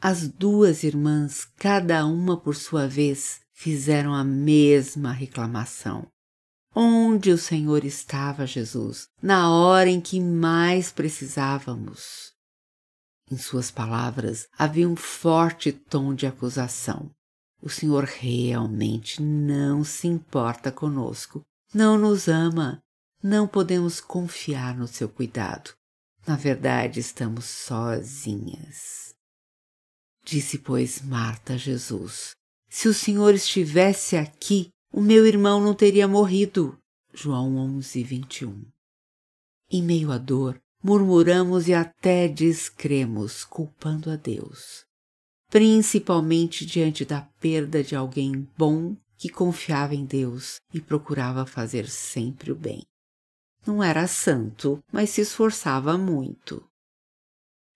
As duas irmãs, cada uma por sua vez, fizeram a mesma reclamação. Onde o Senhor estava, Jesus, na hora em que mais precisávamos? Em suas palavras havia um forte tom de acusação. O Senhor realmente não se importa conosco, não nos ama, não podemos confiar no seu cuidado. Na verdade, estamos sozinhas. Disse, pois, Marta a Jesus: Se o Senhor estivesse aqui, o meu irmão não teria morrido. João 11, 21. Em meio à dor, murmuramos e até descremos, culpando a Deus, principalmente diante da perda de alguém bom que confiava em Deus e procurava fazer sempre o bem. Não era santo, mas se esforçava muito.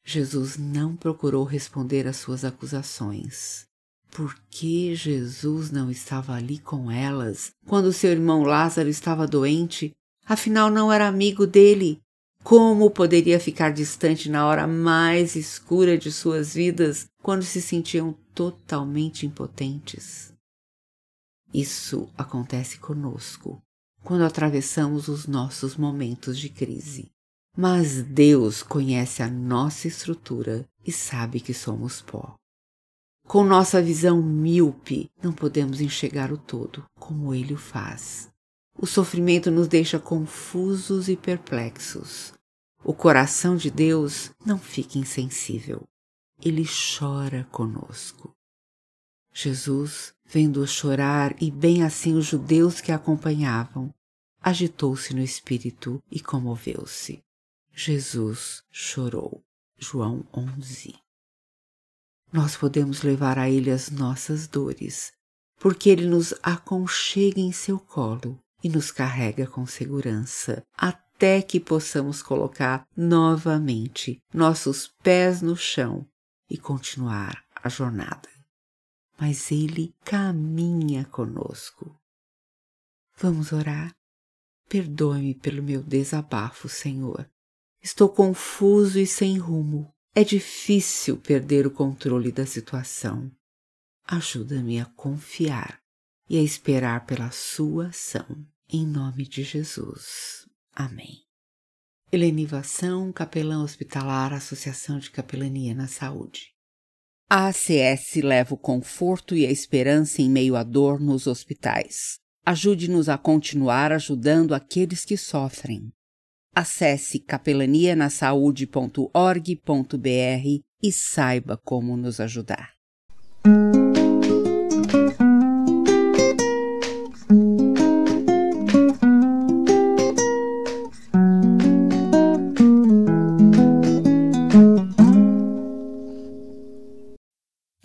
Jesus não procurou responder às suas acusações. Por que Jesus não estava ali com elas quando seu irmão Lázaro estava doente? Afinal, não era amigo dele. Como poderia ficar distante na hora mais escura de suas vidas, quando se sentiam totalmente impotentes? Isso acontece conosco quando atravessamos os nossos momentos de crise. Mas Deus conhece a nossa estrutura e sabe que somos pó. Com nossa visão míope, não podemos enxergar o todo como Ele o faz. O sofrimento nos deixa confusos e perplexos. O coração de Deus não fica insensível. Ele chora conosco. Jesus, vendo-o chorar e bem assim os judeus que acompanhavam, agitou-se no espírito e comoveu-se. Jesus chorou. João 11. Nós podemos levar a Ele as nossas dores, porque Ele nos aconchega em seu colo e nos carrega com segurança, até que possamos colocar novamente nossos pés no chão e continuar a jornada mas Ele caminha conosco. Vamos orar? Perdoe-me pelo meu desabafo, Senhor. Estou confuso e sem rumo. É difícil perder o controle da situação. Ajuda-me a confiar e a esperar pela Sua ação. Em nome de Jesus. Amém. Helenivação, capelã hospitalar, Associação de Capelania na Saúde. A ACS leva o conforto e a esperança em meio à dor nos hospitais. Ajude-nos a continuar ajudando aqueles que sofrem. Acesse capelanianasaude.org.br e saiba como nos ajudar.